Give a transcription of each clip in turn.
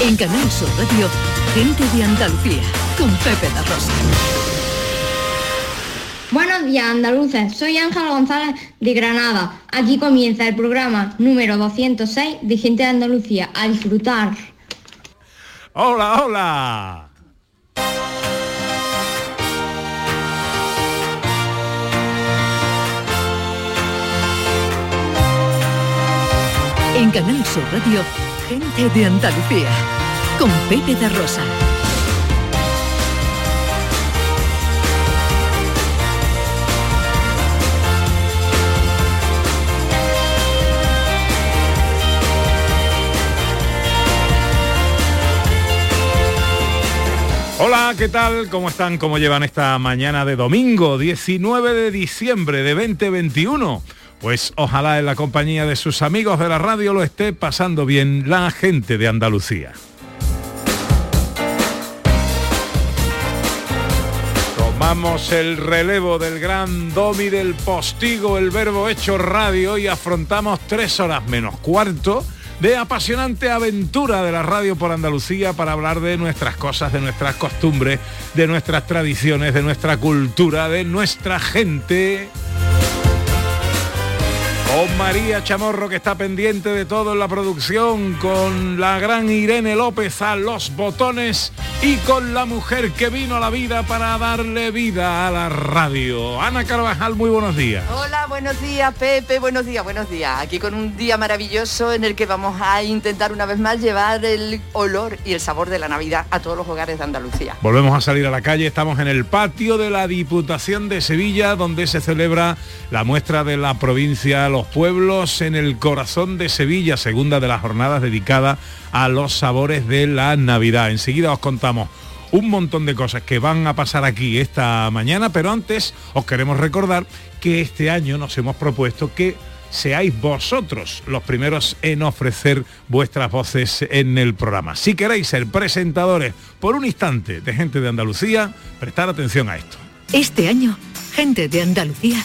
En Canal Sur Radio, Gente de Andalucía, con Pepe La Rosa. Buenos días andaluces, soy Ángel González de Granada. Aquí comienza el programa número 206 de Gente de Andalucía. A disfrutar. Hola, hola. En Canal Sur Radio, Gente de Andalucía, con Pepe de Rosa. Hola, ¿qué tal? ¿Cómo están? ¿Cómo llevan esta mañana de domingo, 19 de diciembre de 2021? Pues ojalá en la compañía de sus amigos de la radio lo esté pasando bien la gente de Andalucía. Tomamos el relevo del gran domi del postigo, el verbo hecho radio y afrontamos tres horas menos cuarto de apasionante aventura de la radio por Andalucía para hablar de nuestras cosas, de nuestras costumbres, de nuestras tradiciones, de nuestra cultura, de nuestra gente. Con María Chamorro que está pendiente de todo en la producción, con la gran Irene López a los botones y con la mujer que vino a la vida para darle vida a la radio. Ana Carvajal, muy buenos días. Hola, buenos días Pepe, buenos días, buenos días. Aquí con un día maravilloso en el que vamos a intentar una vez más llevar el olor y el sabor de la Navidad a todos los hogares de Andalucía. Volvemos a salir a la calle, estamos en el patio de la Diputación de Sevilla donde se celebra la muestra de la provincia Los Pueblos en el corazón de Sevilla, segunda de las jornadas dedicada a los sabores de la Navidad. Enseguida os contamos un montón de cosas que van a pasar aquí esta mañana, pero antes os queremos recordar que este año nos hemos propuesto que seáis vosotros los primeros en ofrecer vuestras voces en el programa. Si queréis ser presentadores por un instante de gente de Andalucía, prestar atención a esto. Este año, Gente de Andalucía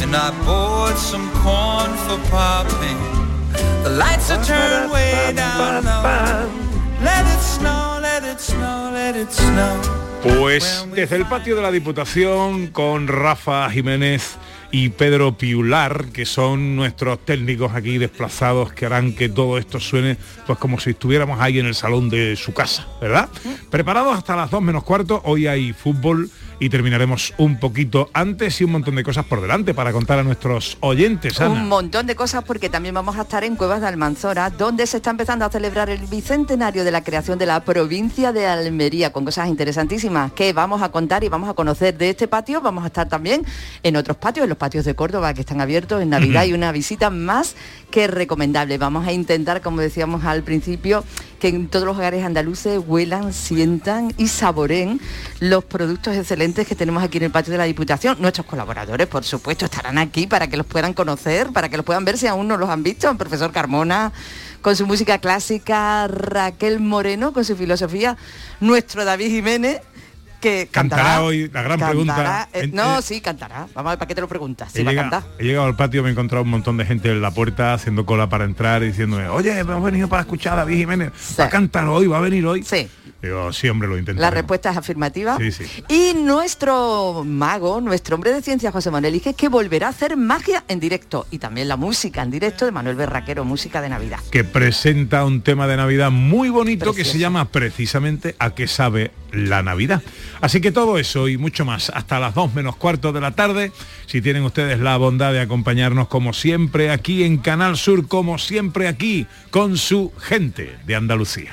And I bought some corn for popping. The lights are turned way down low. Let it snow, let it snow, let it snow. Pues desde el patio de la Diputación con Rafa Jiménez y Pedro Piular, que son nuestros técnicos aquí desplazados que harán que todo esto suene pues como si estuviéramos ahí en el salón de su casa, ¿verdad? Preparados hasta las 2 menos cuarto, hoy hay fútbol y terminaremos un poquito antes y un montón de cosas por delante para contar a nuestros oyentes, Ana. Un montón de cosas porque también vamos a estar en Cuevas de Almanzora, donde se está empezando a celebrar el bicentenario de la creación de la provincia de Almería, con cosas interesantísimas que vamos a contar y vamos a conocer de este patio. Vamos a estar también en otros patios, en los patios de Córdoba que están abiertos en Navidad y una visita más que recomendable. Vamos a intentar, como decíamos al principio, que en todos los hogares andaluces huelan, sientan y saboren los productos excelentes que tenemos aquí en el patio de la Diputación. Nuestros colaboradores, por supuesto, estarán aquí para que los puedan conocer, para que los puedan ver si aún no los han visto. El profesor Carmona con su música clásica, Raquel Moreno con su filosofía, nuestro David Jiménez que Cantará cantará, hoy, la gran cantará, pregunta. eh, no, eh, sí, cantará. Vamos a ver para qué te lo preguntas. Si He va a llegado, cantar. he llegado al patio, me he encontrado un montón de gente en la puerta haciendo cola para entrar y diciéndome, oye, hemos venido para escuchar a David Jiménez, va a cantar hoy, va a venir hoy. Sí. Sí, hombre, lo intento. La respuesta es afirmativa. Sí, sí. Y nuestro mago, nuestro hombre de ciencia, José Manuel, dice que volverá a hacer magia en directo y también la música en directo de Manuel Berraquero, música de Navidad. Que presenta un tema de Navidad muy bonito que se llama precisamente A qué sabe la Navidad. Así que todo eso y mucho más hasta las 2 menos cuarto de la tarde. Si tienen ustedes la bondad de acompañarnos como siempre aquí en Canal Sur, como siempre aquí con su gente de Andalucía.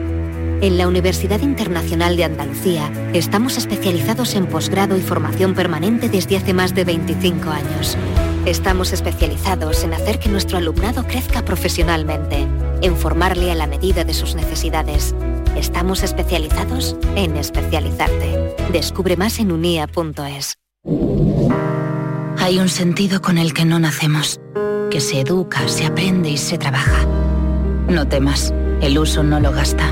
En la Universidad Internacional de Andalucía estamos especializados en posgrado y formación permanente desde hace más de 25 años. Estamos especializados en hacer que nuestro alumnado crezca profesionalmente, en formarle a la medida de sus necesidades. Estamos especializados en especializarte. Descubre más en unia.es. Hay un sentido con el que no nacemos, que se educa, se aprende y se trabaja. No temas, el uso no lo gasta.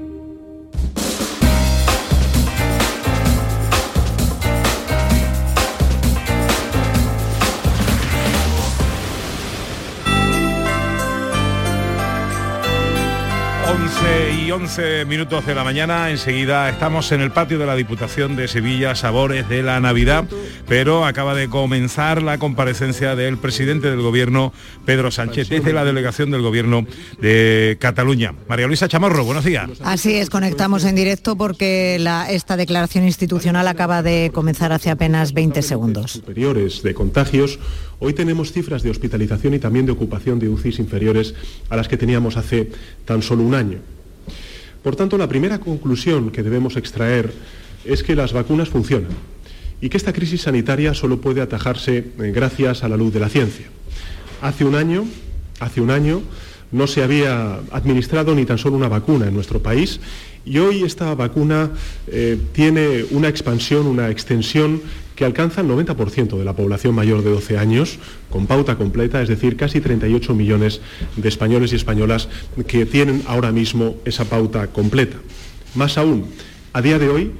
Y 11 minutos de la mañana, enseguida estamos en el patio de la Diputación de Sevilla, Sabores de la Navidad, pero acaba de comenzar la comparecencia del presidente del Gobierno, Pedro Sánchez, desde la delegación del Gobierno de Cataluña. María Luisa Chamorro, buenos días. Así es, conectamos en directo porque la, esta declaración institucional acaba de comenzar hace apenas 20 segundos. Superiores de contagios, hoy tenemos cifras de hospitalización y también de ocupación de UCIs inferiores a las que teníamos hace tan solo un año. Por tanto, la primera conclusión que debemos extraer es que las vacunas funcionan y que esta crisis sanitaria solo puede atajarse eh, gracias a la luz de la ciencia. Hace un año, hace un año no se había administrado ni tan solo una vacuna en nuestro país y hoy esta vacuna eh, tiene una expansión, una extensión que alcanza el 90% de la población mayor de 12 años, con pauta completa, es decir, casi 38 millones de españoles y españolas que tienen ahora mismo esa pauta completa. Más aún, a día de hoy,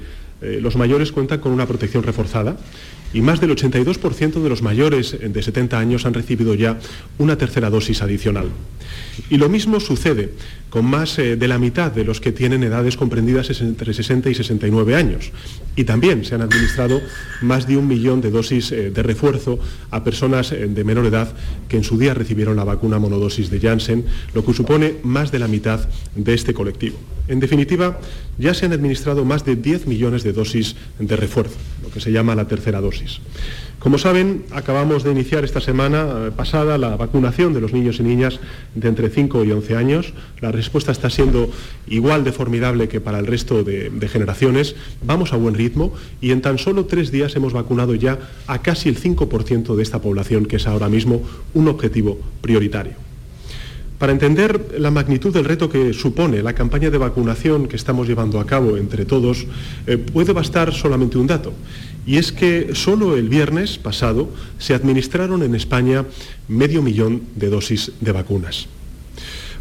eh, los mayores cuentan con una protección reforzada y más del 82% de los mayores de 70 años han recibido ya una tercera dosis adicional. Y lo mismo sucede con más eh, de la mitad de los que tienen edades comprendidas entre 60 y 69 años. Y también se han administrado más de un millón de dosis eh, de refuerzo a personas eh, de menor edad que en su día recibieron la vacuna monodosis de Janssen, lo que supone más de la mitad de este colectivo. En definitiva, ya se han administrado más de 10 millones de dosis de refuerzo, lo que se llama la tercera dosis. Como saben, acabamos de iniciar esta semana eh, pasada la vacunación de los niños y niñas de entre 5 y 11 años. La respuesta está siendo igual de formidable que para el resto de, de, generaciones. Vamos a buen ritmo y en tan solo tres días hemos vacunado ya a casi el 5% de esta población, que es ahora mismo un objetivo prioritario. Para entender la magnitud del reto que supone la campaña de vacunación que estamos llevando a cabo entre todos, eh, puede bastar solamente un dato, y es que solo el viernes pasado se administraron en España medio millón de dosis de vacunas.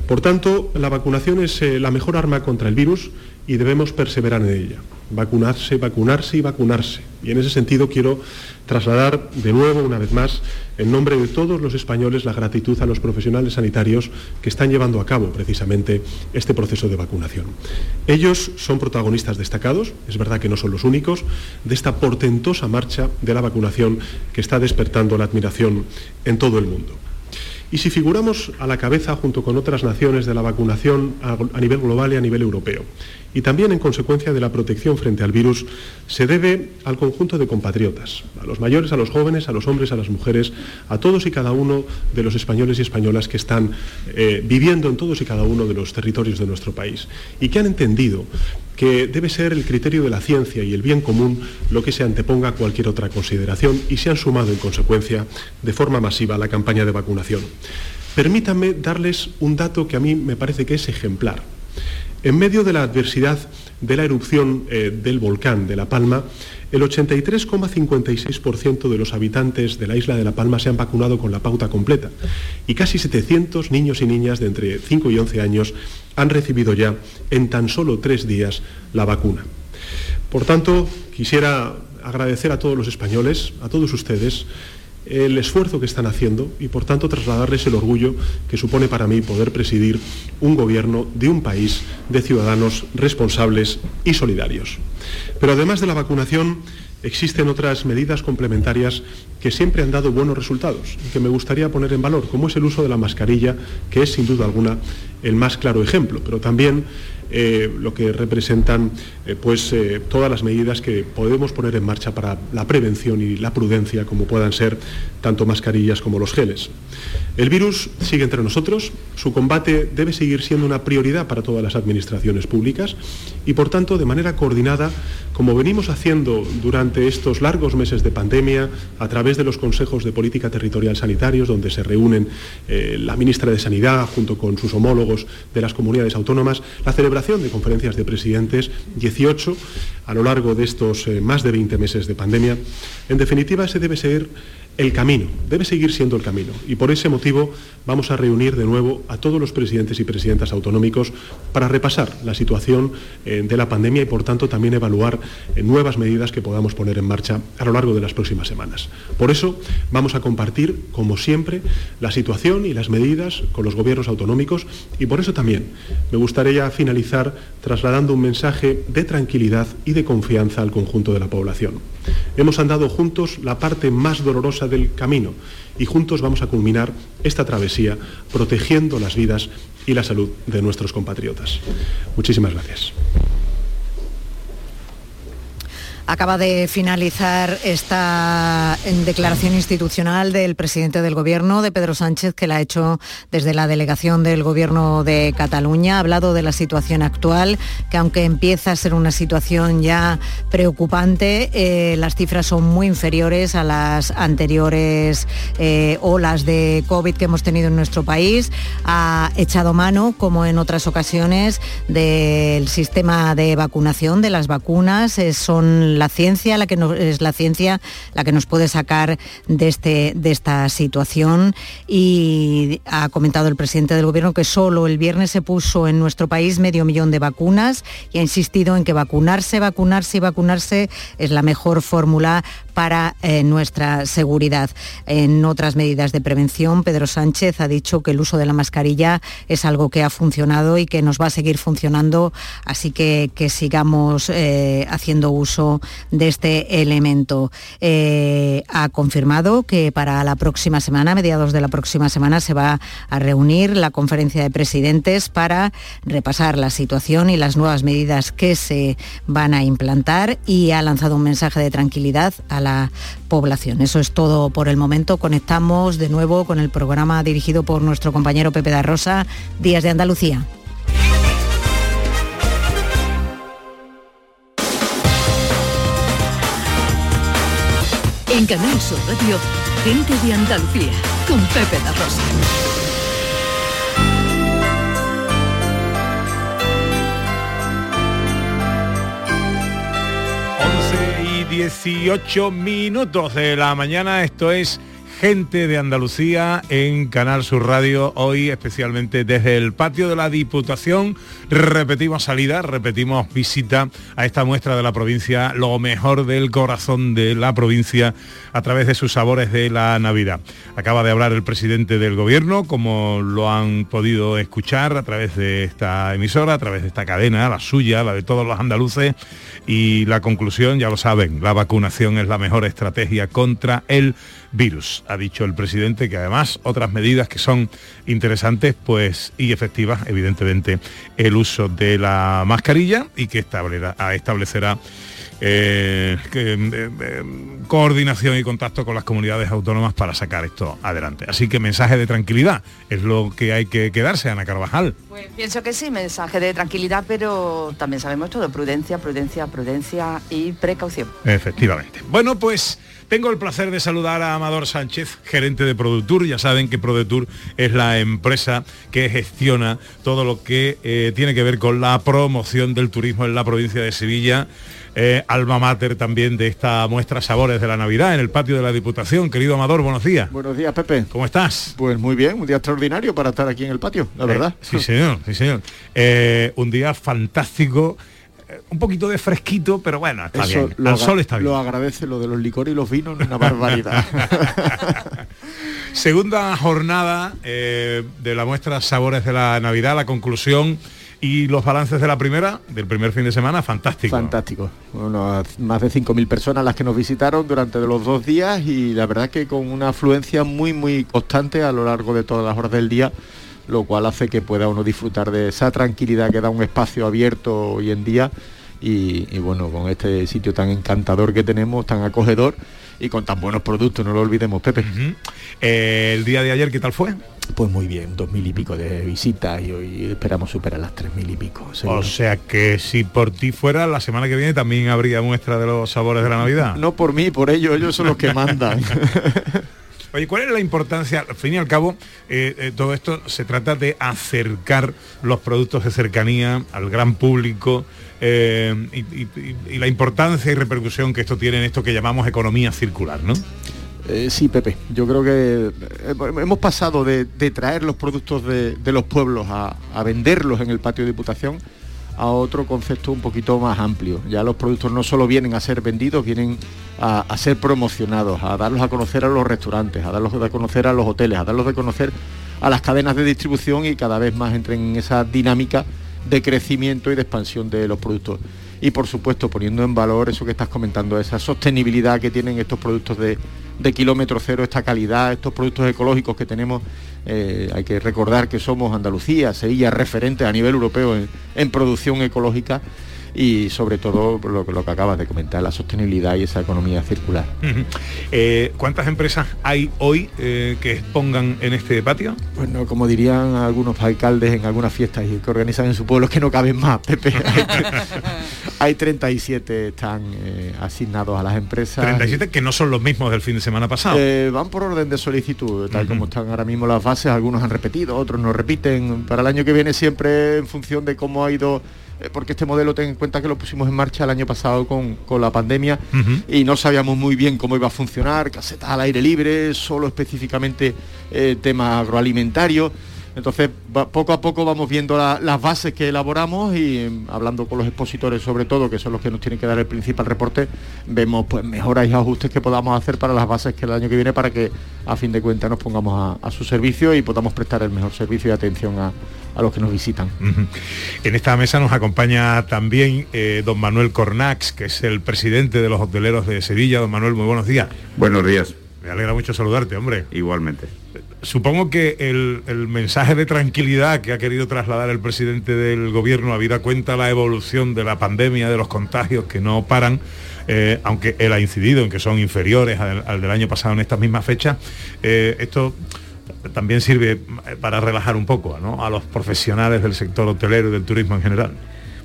Por tanto, la vacunación es eh, la mejor arma contra el virus y debemos perseverar en ella. Vacunarse, vacunarse y vacunarse. Y en ese sentido quiero trasladar de nuevo, una vez más, en nombre de todos los españoles, la gratitud a los profesionales sanitarios que están llevando a cabo precisamente este proceso de vacunación. Ellos son protagonistas destacados, es verdad que no son los únicos, de esta portentosa marcha de la vacunación que está despertando la admiración en todo el mundo. Y si figuramos a la cabeza junto con otras naciones de la vacunación a, nivel global y a nivel europeo, y también en consecuencia de la protección frente al virus, se debe al conjunto de compatriotas, a los mayores, a los jóvenes, a los hombres, a las mujeres, a todos y cada uno de los españoles y españolas que están eh, viviendo en todos y cada uno de los territorios de nuestro país y que han entendido que debe ser el criterio de la ciencia y el bien común lo que se anteponga a cualquier otra consideración y se han sumado en consecuencia de forma masiva a la campaña de vacunación. Permítanme darles un dato que a mí me parece que es ejemplar. En medio de la adversidad de la erupción eh, del volcán de La Palma, el 83,56% de los habitantes de la isla de La Palma se han vacunado con la pauta completa y casi 700 niños y niñas de entre 5 y 11 años han recibido ya en tan solo tres días la vacuna. Por tanto, quisiera agradecer a todos los españoles, a todos ustedes, el esfuerzo que están haciendo y por tanto trasladarles el orgullo que supone para mí poder presidir un gobierno de un país de ciudadanos responsables y solidarios. Pero además de la vacunación, existen otras medidas complementarias que siempre han dado buenos resultados y que me gustaría poner en valor, como es el uso de la mascarilla, que es sin duda alguna el más claro ejemplo, pero también eh, lo que representan eh, pues, eh, todas las medidas que podemos poner en marcha para la prevención y la prudencia, como puedan ser tanto mascarillas como los geles. El virus sigue entre nosotros, su combate debe seguir siendo una prioridad para todas las administraciones públicas y, por tanto, de manera coordinada, como venimos haciendo durante estos largos meses de pandemia, a través de los consejos de política territorial sanitarios, donde se reúnen la ministra de Sanidad junto con sus homólogos de las comunidades autónomas, la celebración de conferencias de presidentes, 18 a lo largo de estos eh, más de 20 meses de pandemia. En definitiva, ese debe ser el camino, debe seguir siendo el camino. Y por ese motivo vamos a reunir de nuevo a todos los presidentes y presidentas autonómicos para repasar la situación eh, de la pandemia y por tanto también evaluar eh, nuevas medidas que podamos poner en marcha a lo largo de las próximas semanas. Por eso vamos a compartir, como siempre, la situación y las medidas con los gobiernos autonómicos y por eso también me gustaría finalizar trasladando un mensaje de tranquilidad y de confianza al conjunto de la población. Hemos andado juntos la parte más dolorosa del camino y juntos vamos a culminar esta travesía protegiendo las vidas y la salud de nuestros compatriotas. Muchísimas gracias. Acaba de finalizar esta declaración institucional del presidente del Gobierno, de Pedro Sánchez, que la ha hecho desde la delegación del Gobierno de Cataluña. Ha hablado de la situación actual, que aunque empieza a ser una situación ya preocupante, eh, las cifras son muy inferiores a las anteriores eh, olas de COVID que hemos tenido en nuestro país. Ha echado mano, como en otras ocasiones, del sistema de vacunación, de las vacunas. Eh, son la ciencia la que es la ciencia la que nos puede sacar de, este, de esta situación y ha comentado el presidente del gobierno que solo el viernes se puso en nuestro país medio millón de vacunas y ha insistido en que vacunarse, vacunarse y vacunarse es la mejor fórmula para eh, nuestra seguridad. En otras medidas de prevención, Pedro Sánchez ha dicho que el uso de la mascarilla es algo que ha funcionado y que nos va a seguir funcionando, así que sigamos eh, haciendo uso de este elemento. Eh, ha confirmado que para la próxima semana, mediados de la próxima semana, se va a reunir la conferencia de presidentes para repasar la situación y las nuevas medidas que se van a implantar y ha lanzado un mensaje de tranquilidad a la población. Eso es todo por el momento. Conectamos de nuevo con el programa dirigido por nuestro compañero Pepe da Rosa, Días de Andalucía. En Canal Sur Radio, Gente de Andalucía, con Pepe da Rosa. 18 minutos de la mañana. Esto es Gente de Andalucía en Canal Sur Radio, hoy especialmente desde el patio de la Diputación. Repetimos salida, repetimos visita a esta muestra de la provincia, lo mejor del corazón de la provincia a través de sus sabores de la Navidad. Acaba de hablar el presidente del gobierno, como lo han podido escuchar a través de esta emisora, a través de esta cadena, la suya, la de todos los andaluces, y la conclusión, ya lo saben, la vacunación es la mejor estrategia contra el virus. Ha dicho el presidente que además otras medidas que son interesantes pues y efectivas, evidentemente, el uso de la mascarilla y que establecerá eh, eh, eh, coordinación y contacto con las comunidades autónomas para sacar esto adelante. Así que mensaje de tranquilidad es lo que hay que quedarse, Ana Carvajal. Pues pienso que sí, mensaje de tranquilidad, pero también sabemos todo, prudencia, prudencia, prudencia y precaución. Efectivamente. Bueno, pues tengo el placer de saludar a Amador Sánchez, gerente de Produtur. Ya saben que Produtur es la empresa que gestiona todo lo que tiene que ver con la promoción del turismo en la provincia de Sevilla eh, alma mater también de esta muestra Sabores de la Navidad en el patio de la Diputación. Querido Amador, buenos días. Buenos días, Pepe. ¿Cómo estás? Pues muy bien, un día extraordinario para estar aquí en el patio, la eh, verdad. Sí, señor, sí, señor. Eh, un día fantástico un poquito de fresquito, pero bueno, está bien. Al sol está bien. Lo agradece lo de los licores y los vinos, una barbaridad. Segunda jornada de la muestra Sabores de la Navidad, la conclusión y los balances de la primera, del primer fin de semana, fantástico. Fantástico. más de 5.000 personas las que nos visitaron durante los dos días y la verdad que con una afluencia muy, muy constante a lo largo de todas las horas del día, lo cual hace que pueda uno disfrutar de esa tranquilidad que da un espacio abierto hoy en día y, bueno, con este sitio tan encantador que tenemos, tan acogedor y con tan buenos productos, no lo olvidemos, Pepe. Eh, el día de ayer, ¿qué tal fue? Pues muy bien, dos mil y pico de visitas y hoy esperamos superar las tres mil y pico. O sea que si por ti fuera, la semana que viene también habría muestra de los sabores de la Navidad. No por mí, por ellos, ellos son los que mandan. Oye, ¿cuál es la importancia? Al fin y al cabo, eh, eh, todo esto se trata de acercar los productos de cercanía al gran público eh, y, la importancia y repercusión que esto tiene en esto que llamamos economía circular, ¿no? Sí, Pepe, yo creo que hemos pasado de, traer los productos de, los pueblos a, venderlos en el patio de Diputación a otro concepto un poquito más amplio. Ya los productos no solo vienen a ser vendidos, vienen a, ser promocionados, a darlos a conocer a los restaurantes, a darlos a conocer a los hoteles, a darlos a conocer a las cadenas de distribución y cada vez más entren en esa dinámica de crecimiento y de expansión de los productos y por supuesto poniendo en valor eso que estás comentando, esa sostenibilidad que tienen estos productos de, kilómetro cero, esta calidad, estos productos ecológicos que tenemos. Eh, hay que recordar que somos Andalucía, Sevilla, referentes a nivel europeo en producción ecológica y sobre todo lo, lo que acabas de comentar, la sostenibilidad y esa economía circular. Eh, ¿Cuántas empresas hay hoy eh, que expongan en este patio? Bueno, como dirían algunos alcaldes en algunas fiestas y que organizan en su pueblo, que no caben más, Pepe. hay 37 están eh, asignados a las empresas. 37 que no son los mismos del fin de semana pasado. van por orden de solicitud, tal como están ahora mismo las bases, algunos han repetido, otros no repiten. Para el año que viene siempre en función de cómo ha ido porque este modelo ten en cuenta que lo pusimos en marcha el año pasado con, la pandemia y no sabíamos muy bien cómo iba a funcionar, casetas al aire libre, solo específicamente eh, tema agroalimentario. Entonces, poco a poco vamos viendo las bases que elaboramos y mm, hablando con los expositores sobre todo, que son los que nos tienen que dar el principal reporte, vemos pues mejoras y ajustes que podamos hacer para las bases que el año que viene para que a fin de cuentas nos pongamos a, su servicio y podamos prestar el mejor servicio y atención a, los que nos visitan. En esta mesa nos acompaña también eh, don Manuel Cornax, que es el presidente de los hoteleros de Sevilla. Don Manuel, muy buenos días. Buenos días. Me alegra mucho saludarte, hombre. Igualmente supongo que el, mensaje de tranquilidad que ha querido trasladar el presidente del gobierno, habida cuenta la evolución de la pandemia, de los contagios que no paran, eh, aunque él ha incidido en que son inferiores al, del año pasado en estas mismas fechas, eh, esto también sirve para relajar un poco a los profesionales del sector hotelero y del turismo en general.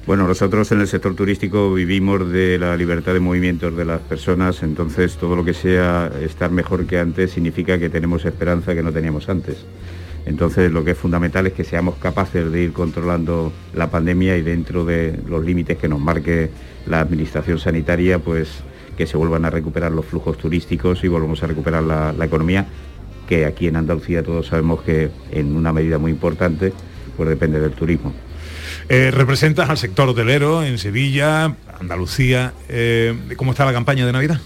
Bueno, nosotros en el sector turístico vivimos de la libertad de movimientos de las personas, entonces todo lo que sea estar mejor que antes significa que tenemos esperanza que no teníamos antes. Entonces lo que es fundamental es que seamos capaces de ir controlando la pandemia y dentro de los límites que nos marque la administración sanitaria, pues que se vuelvan a recuperar los flujos turísticos y volvamos a recuperar la, la economía, que aquí en Andalucía todos sabemos que en una medida muy importante pues depende del turismo. Eh, representas al sector hotelero en Sevilla, Andalucía. Eh, ¿Cómo está la campaña de Navidad?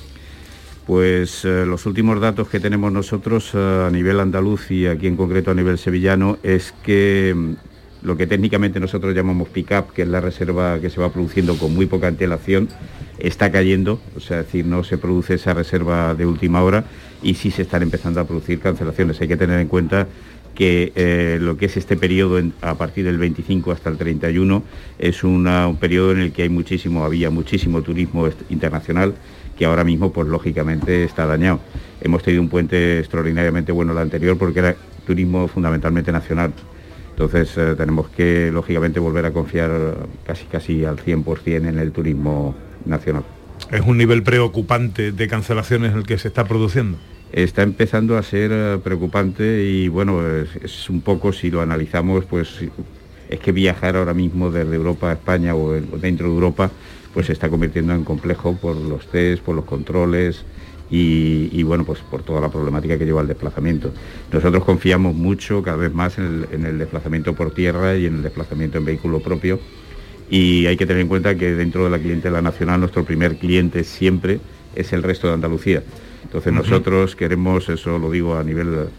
Pues eh, los últimos datos que tenemos nosotros a nivel andaluz y aquí en concreto a nivel sevillano es que mm, lo que técnicamente nosotros llamamos pick-up, que es la reserva que se va produciendo con muy poca antelación, está cayendo, o sea, es decir, no se produce esa reserva de última hora y sí se están empezando a producir cancelaciones. Hay que tener en cuenta que eh, lo que es este periodo a partir del 25 hasta el 31 es un periodo en el que hay muchísimo, había muchísimo turismo internacional que ahora mismo pues lógicamente está dañado. Hemos tenido un puente extraordinariamente bueno el anterior porque era turismo fundamentalmente nacional. Entonces eh, tenemos que lógicamente volver a confiar casi casi al 100% en el turismo nacional. ¿Es un nivel preocupante de cancelaciones el que se está produciendo? Está empezando a ser eh, preocupante y bueno, es, un poco si lo analizamos, pues es que viajar ahora mismo desde Europa a España o dentro de Europa, pues se está convirtiendo en complejo por los test, por los controles y, bueno, pues por toda la problemática que lleva el desplazamiento. Nosotros confiamos mucho cada vez más en el, en el desplazamiento por tierra y en el desplazamiento en vehículo propio y hay que tener en cuenta que dentro de la clientela nacional nuestro primer cliente siempre es el resto de Andalucía. Entonces nosotros queremos, eso lo digo a nivel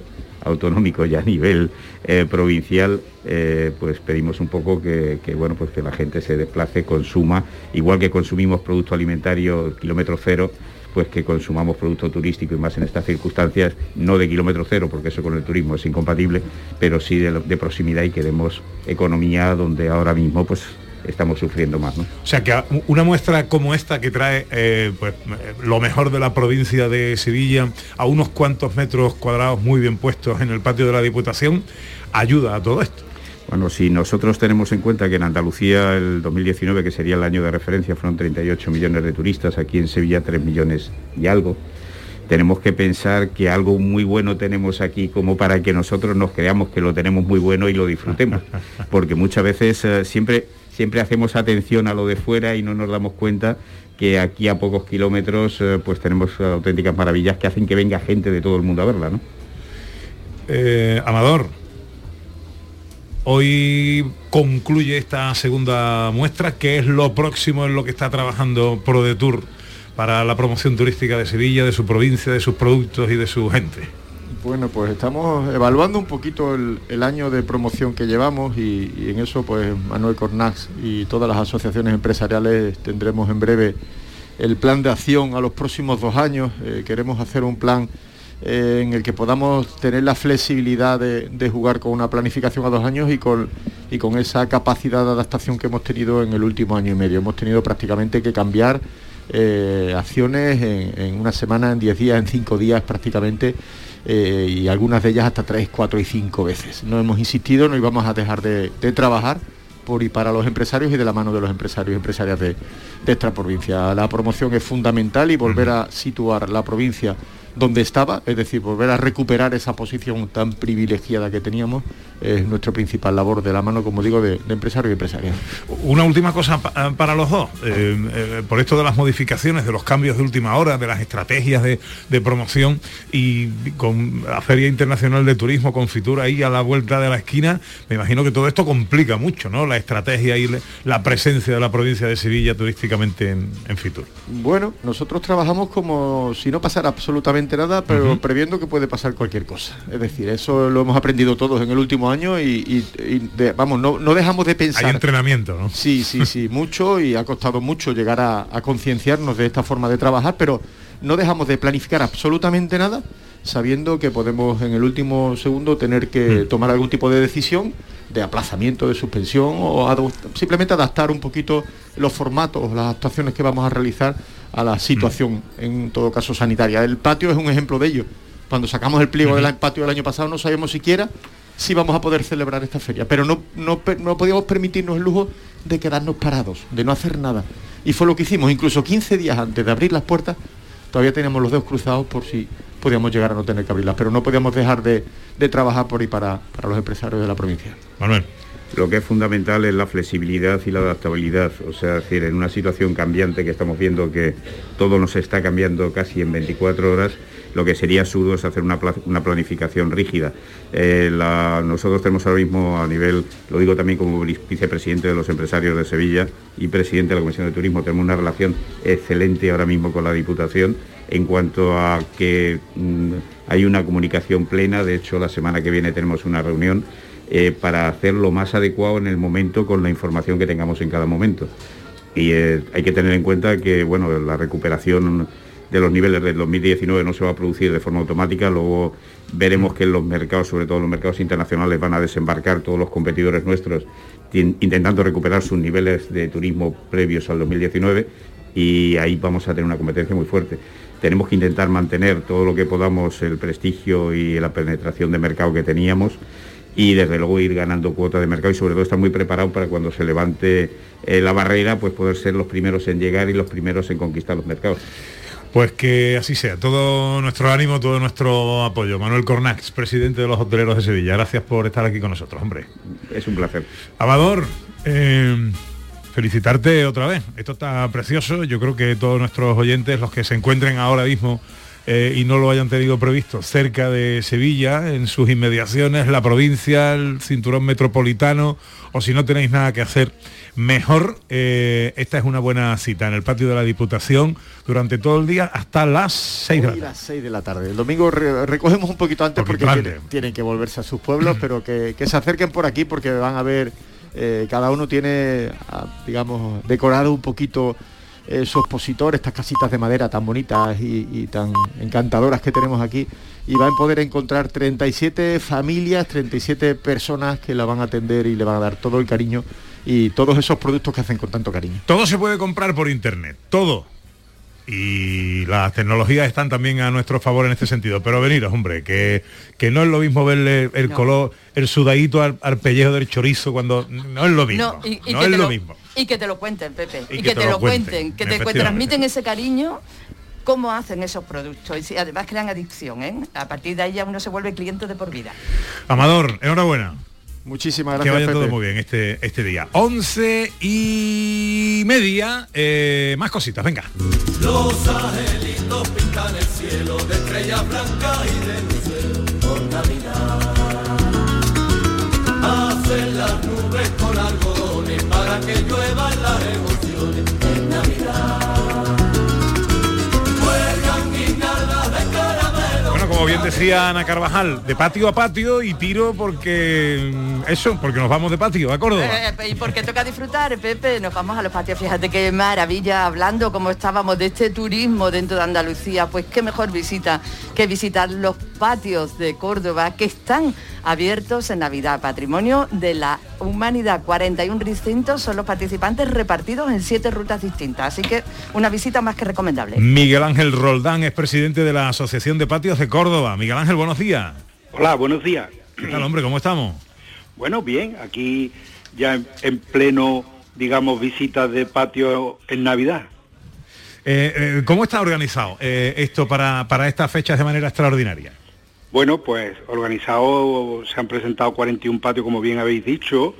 autonómico y a nivel eh, provincial, eh, pues pedimos un poco que, bueno, pues que la gente se desplace, consuma, igual que consumimos producto alimentario kilómetro cero, pues que consumamos producto turístico y más en estas circunstancias, no de kilómetro cero, porque eso con el turismo es incompatible, pero sí de, de proximidad y queremos economía donde ahora mismo pues estamos sufriendo más. ¿no? O sea que una muestra como esta que trae eh, pues, lo mejor de la provincia de Sevilla a unos cuantos metros cuadrados muy bien puestos en el patio de la Diputación, ayuda a todo esto. Bueno, si nosotros tenemos en cuenta que en Andalucía el 2019, que sería el año de referencia, fueron 38 millones de turistas, aquí en Sevilla 3 millones y algo, tenemos que pensar que algo muy bueno tenemos aquí como para que nosotros nos creamos que lo tenemos muy bueno y lo disfrutemos. Porque muchas veces eh, siempre siempre hacemos atención a lo de fuera y no nos damos cuenta que aquí a pocos kilómetros eh, pues tenemos auténticas maravillas que hacen que venga gente de todo el mundo a verla, ¿no? Eh, Amador, hoy concluye esta segunda muestra, ¿qué es lo próximo en lo que está trabajando ProDetour para la promoción turística de Sevilla, de su provincia, de sus productos y de su gente? Bueno, pues estamos evaluando un poquito el, año de promoción que llevamos y, en eso pues Manuel Cornax y todas las asociaciones empresariales tendremos en breve el plan de acción a los próximos dos años. Eh, queremos hacer un plan eh, en el que podamos tener la flexibilidad de, jugar con una planificación a dos años y con, y con esa capacidad de adaptación que hemos tenido en el último año y medio. Hemos tenido prácticamente que cambiar eh, acciones en, en, una semana, en diez días, en cinco días prácticamente eh, y algunas de ellas hasta tres, cuatro y cinco veces. No hemos insistido, no íbamos a dejar de, trabajar por y para los empresarios y de la mano de los empresarios y empresarias de, de esta provincia. La promoción es fundamental y volver a situar la provincia donde estaba, es decir, volver a recuperar esa posición tan privilegiada que teníamos, es nuestra principal labor de la mano, como digo, de, empresario y empresaria. Una última cosa eh, para los dos, eh, eh, por esto de las modificaciones, de los cambios de última hora, de las estrategias de, promoción y con la Feria Internacional de Turismo, con Fitur ahí a la vuelta de la esquina, me imagino que todo esto complica mucho, ¿no? La estrategia y la presencia de la provincia de Sevilla turísticamente en, en Fitur. Bueno, nosotros trabajamos como si no pasara absolutamente nada, pero previendo que puede pasar cualquier cosa. Es decir, eso lo hemos aprendido todos en el último año y, vamos, no, no, dejamos de pensar. Hay entrenamiento, ¿no? Sí, sí, sí, mucho y ha costado mucho llegar a, concienciarnos de esta forma de trabajar, pero no dejamos de planificar absolutamente nada sabiendo que podemos en el último segundo tener que tomar algún tipo de decisión de aplazamiento, de suspensión o simplemente adaptar un poquito los formatos, las actuaciones que vamos a realizar a la situación, en todo caso sanitaria. El patio es un ejemplo de ello. Cuando sacamos el pliego del patio del año pasado no sabíamos siquiera si vamos a poder celebrar esta feria, pero no, no, no podíamos permitirnos el lujo de quedarnos parados, de no hacer nada. Y fue lo que hicimos, incluso 15 días antes de abrir las puertas, todavía teníamos los dedos cruzados por si podíamos llegar a no tener que abrirlas, pero no podíamos dejar de, trabajar por ahí para, para los empresarios de la provincia. Manuel. Lo que es fundamental es la flexibilidad y la adaptabilidad, o sea, decir, en una situación cambiante que estamos viendo que todo nos está cambiando casi en 24 horas, lo que sería absurdo es hacer una, planificación rígida. Eh, nosotros tenemos ahora mismo a nivel, lo digo también como vicepresidente de los empresarios de Sevilla y presidente de la Comisión de Turismo, tenemos una relación excelente ahora mismo con la Diputación en cuanto a que mm, hay una comunicación plena, de hecho la semana que viene tenemos una reunión eh, para hacerlo más adecuado en el momento con la información que tengamos en cada momento. Y eh, hay que tener en cuenta que bueno, la recuperación de los niveles del 2019 no se va a producir de forma automática, luego veremos que los mercados, sobre todo en los mercados internacionales, van a desembarcar todos los competidores nuestros intentando recuperar sus niveles de turismo previos al 2019 y ahí vamos a tener una competencia muy fuerte. Tenemos que intentar mantener todo lo que podamos el prestigio y la penetración de mercado que teníamos y desde luego ir ganando cuota de mercado y sobre todo estar muy preparado para cuando se levante eh, la barrera, pues poder ser los primeros en llegar y los primeros en conquistar los mercados. Pues que así sea, todo nuestro ánimo, todo nuestro apoyo. Manuel Cornax, presidente de los hoteleros de Sevilla, gracias por estar aquí con nosotros, hombre. Es un placer. Amador, eh, felicitarte otra vez. Esto está precioso. Yo creo que todos nuestros oyentes, los que se encuentren ahora mismo eh, y no lo hayan tenido previsto, cerca de Sevilla, en sus inmediaciones, la provincia, el cinturón metropolitano, o si no tenéis nada que hacer, mejor, eh, esta es una buena cita en el patio de la Diputación durante todo el día hasta las 6 de la tarde. las 6 de la tarde. El domingo recogemos un poquito antes porque Tienen, que volverse a sus pueblos, pero que, se acerquen por aquí porque van a ver, eh, cada uno tiene, ah, digamos, decorado un poquito eh, su expositor, estas casitas de madera tan bonitas y, tan encantadoras que tenemos aquí, y van a poder encontrar 37 familias, 37 personas que la van a atender y le van a dar todo el cariño y todos esos productos que hacen con tanto cariño. Todo se puede comprar por internet, todo y las tecnologías están también a nuestro favor en este sentido. Pero veniros, hombre, que, que no es lo mismo verle el color, el sudadito al, pellejo del chorizo cuando no es lo mismo. No, es lo, mismo. Y que te lo cuenten, Pepe. Y, que, te, lo cuenten, que te transmiten ese cariño cómo hacen esos productos y además crean adicción, ¿eh? A partir de ahí ya uno se vuelve cliente de por vida. Amador, enhorabuena. Muchísimas gracias. Que vaya todo muy bien este, este día. 11 y media, eh, más cositas, venga. Los angelitos pintan el cielo de estrellas blancas y de luceros por Navidad. Hacen las nubes con algodones para que lluevan las emociones como bien decía Ana Carvajal, de patio a patio y tiro porque eso, porque nos vamos de patio a Córdoba. Eh, eh, y porque toca disfrutar, Pepe, nos vamos a los patios. Fíjate qué maravilla, hablando como estábamos de este turismo dentro de Andalucía, pues qué mejor visita que visitar los patios de Córdoba que están abiertos en Navidad, patrimonio de la humanidad. 41 recintos son los participantes repartidos en siete rutas distintas, así que una visita más que recomendable. Miguel Ángel Roldán es presidente de la Asociación de Patios de Córdoba. Miguel Ángel, buenos días. Hola, buenos días. ¿Qué tal, hombre? ¿Cómo estamos? Bueno, bien, aquí ya en, pleno, digamos, visita de patio en Navidad. Eh, eh, ¿Cómo está organizado eh, esto para, para estas fechas de manera extraordinaria? Bueno, pues organizado, se han presentado 41 patios, como bien habéis dicho,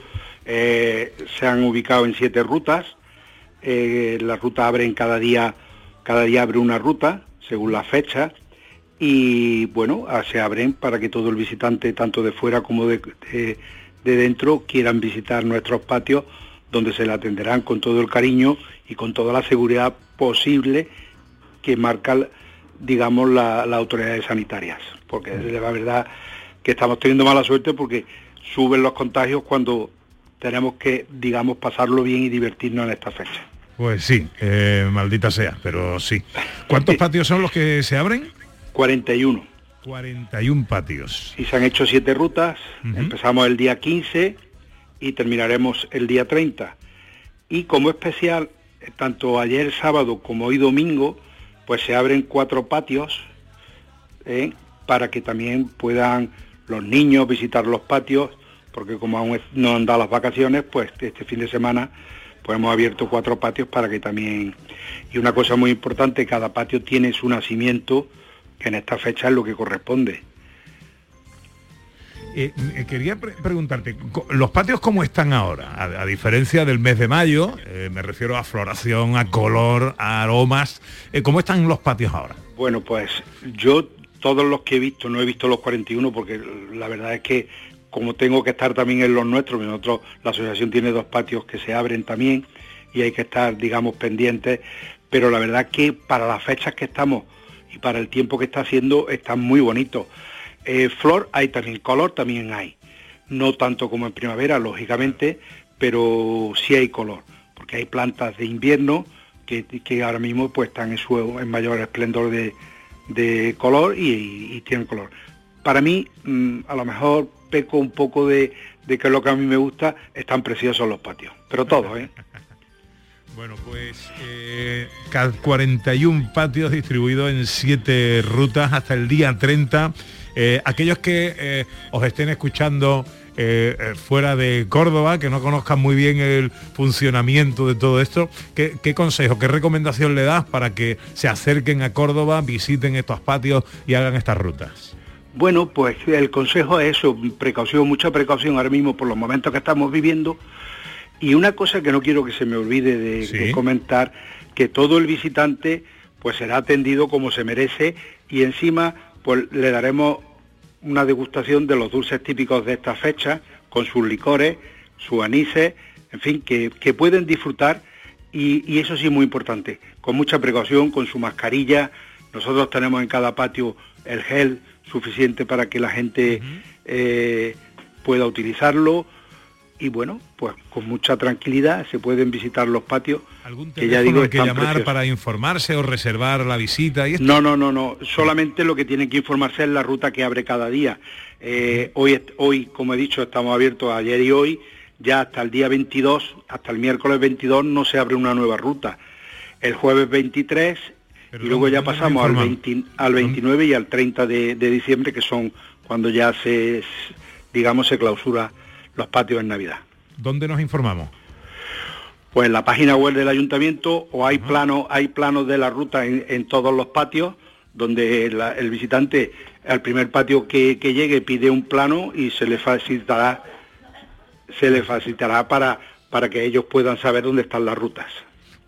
se han ubicado en siete rutas, las rutas abren cada día, cada día abre una ruta, según la fecha, y bueno, se abren para que todo el visitante, tanto de fuera como de, de dentro, quieran visitar nuestros patios, donde se le atenderán con todo el cariño y con toda la seguridad posible que marca, digamos, las autoridades sanitarias. Porque es la verdad que estamos teniendo mala suerte porque suben los contagios cuando tenemos que, digamos, pasarlo bien y divertirnos en esta fecha. Pues sí, eh, maldita sea, pero sí. ¿Cuántos patios son los que se abren? 41. 41 patios. Y se han hecho siete rutas. Empezamos el día 15 y terminaremos el día 30. Y como especial, tanto ayer sábado como hoy domingo, pues se abren cuatro patios ¿eh? para que también puedan los niños visitar los patios, porque como aún no han dado las vacaciones, pues este fin de semana pues hemos abierto cuatro patios para que también... Y una cosa muy importante, cada patio tiene su nacimiento, que en esta fecha es lo que corresponde. Eh, eh, quería preguntarte, ¿los patios cómo están ahora? A, diferencia del mes de mayo, eh, me refiero a floración, a color, a aromas, ¿cómo están los patios ahora? Bueno, pues yo todos los que he visto, no he visto los 41 porque la verdad es que como tengo que estar también en los nuestros, nosotros, la asociación tiene dos patios que se abren también y hay que estar, digamos, pendientes, pero la verdad que para las fechas que estamos y para el tiempo que está haciendo están muy bonitos. Eh, flor hay también, color también hay. No tanto como en primavera, lógicamente, pero sí hay color. porque hay plantas de invierno que, que ahora mismo pues están en su en mayor esplendor de, de color y, tienen color. Para mí, mm, a lo mejor peco un poco de, de que lo que a mí me gusta, están preciosos los patios, pero todos, ¿eh? Bueno, pues eh, ca- 41 patios distribuidos en 7 rutas hasta el día 30. Eh, aquellos que eh, os estén escuchando eh, eh, fuera de Córdoba, que no conozcan muy bien el funcionamiento de todo esto, ¿qué, qué consejo, qué recomendación le das para que se acerquen a Córdoba, visiten estos patios y hagan estas rutas? Bueno, pues el consejo es eso, precaución, mucha precaución ahora mismo por los momentos que estamos viviendo. Y una cosa que no quiero que se me olvide de, Sí. de comentar, que todo el visitante pues será atendido como se merece y encima pues le daremos una degustación de los dulces típicos de esta fecha, con sus licores, sus anises, en fin, que, que pueden disfrutar y, y eso sí es muy importante, con mucha precaución, con su mascarilla. Nosotros tenemos en cada patio el gel suficiente para que la gente eh, pueda utilizarlo y bueno, pues con mucha tranquilidad se pueden visitar los patios que ya digo que llamar preciosos. para informarse o reservar la visita y esto. No, no, no, no. Solamente lo que tienen que informarse es la ruta que abre cada día. Eh, hoy, hoy, como he dicho, estamos abiertos ayer y hoy. Ya hasta el día 22, hasta el miércoles 22, no se abre una nueva ruta. El jueves 23 y luego ya ¿dónde nos pasamos al, informamos? 20 al 29 y al 30 de, de diciembre, que son cuando ya se, digamos, se clausura los patios en Navidad. ¿Dónde nos informamos? Pues en la página web del ayuntamiento o hay planos, hay planos de la ruta en, en todos los patios, donde la- el visitante al primer patio que, que llegue pide un plano y se le facilitará, se le facilitará para, para que ellos puedan saber dónde están las rutas.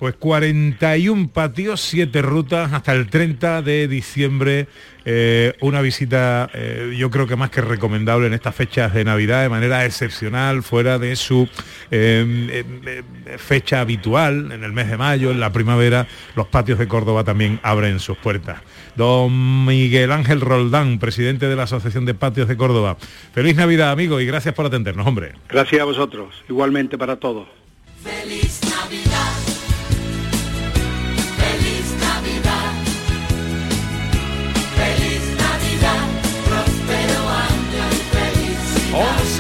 Pues 41 patios, 7 rutas hasta el 30 de diciembre. Eh, una visita eh, yo creo que más que recomendable en estas fechas de Navidad de manera excepcional, fuera de su eh, fecha habitual, en el mes de mayo, en la primavera, los patios de Córdoba también abren sus puertas. Don Miguel Ángel Roldán, presidente de la Asociación de Patios de Córdoba. Feliz Navidad, amigo, y gracias por atendernos, hombre. Gracias a vosotros, igualmente para todos. Feliz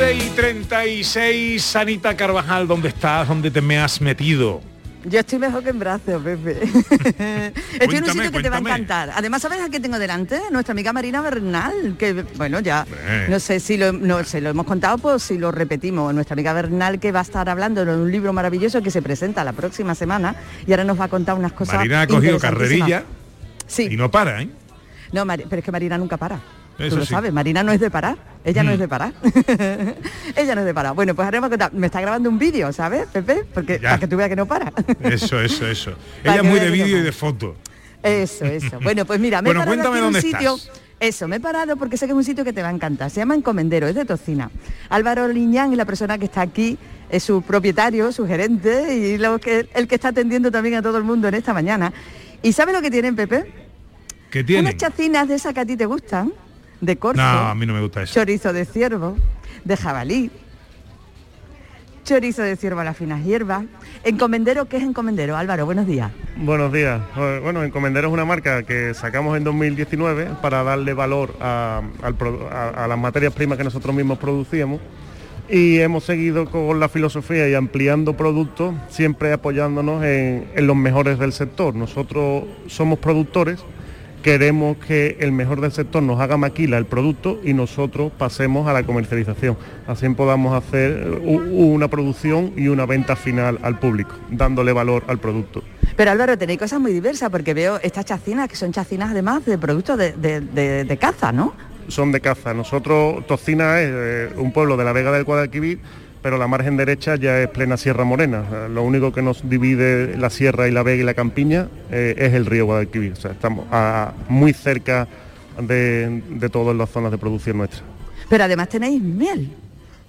6 y 36, Anita Carvajal, ¿dónde estás? ¿Dónde te me has metido? Yo estoy mejor que en brazos, Pepe. estoy en un sitio que te va a encantar. Además, ¿sabes a qué tengo delante? Nuestra amiga Marina Bernal, que bueno, ya no sé si lo, no sé, lo hemos contado, pues si lo repetimos. Nuestra amiga Bernal que va a estar hablando en un libro maravilloso que se presenta la próxima semana y ahora nos va a contar unas cosas. Marina ha cogido carrerilla sí. y no para, ¿eh? No, Mar pero es que Marina nunca para. Eso Tú lo sí. sabes, Marina no es de parar. Ella no Mm. es de parar. Ella no es de parar. Bueno, pues a contar- me está grabando un vídeo, ¿sabes, Pepe? Porque Ya. para que tú veas que no para. Eso, eso, eso. Para Ella es muy de vídeo y de foto. Eso, eso. Bueno, pues mira, me Bueno, he parado cuéntame aquí en un dónde sitio. estás. Eso, me he parado porque sé que es un sitio que te va a encantar. Se llama Encomendero, es de Tocina. Álvaro Liñán y la persona que está aquí es su propietario, su gerente y lo que, el que está atendiendo también a todo el mundo en esta mañana. ¿Y sabe lo que tienen, Pepe? ¿Qué tiene? Unas chacinas de esas que a ti te gustan, de corzo, No, a mí no me gusta eso. chorizo de ciervo, de jabalí, chorizo de ciervo a las finas hierbas. Encomendero, ¿qué es Encomendero? Álvaro, buenos días. Buenos días. Eh, Bueno, Encomendero es una marca que sacamos en 2019 para darle valor a, las materias primas que nosotros mismos producíamos y hemos seguido con la filosofía y ampliando productos, siempre apoyándonos en, en los mejores del sector. Nosotros somos productores, queremos que el mejor del sector nos haga maquila el producto y nosotros pasemos a la comercialización. Así podamos hacer u- una producción y una venta final al público, dándole valor al producto. Pero Álvaro, tenéis cosas muy diversas porque veo estas chacinas que son chacinas además de productos de, de- de- de caza, ¿no? son de caza. Nosotros, Tocina es eh, un pueblo de la Vega del Guadalquivir, pero la margen derecha ya es plena Sierra Morena. Lo único que nos divide la Sierra y la Vega y la Campiña eh, es el río Guadalquivir. O sea, estamos a- muy cerca de, de todas las zonas de producción nuestra. Pero además tenéis miel.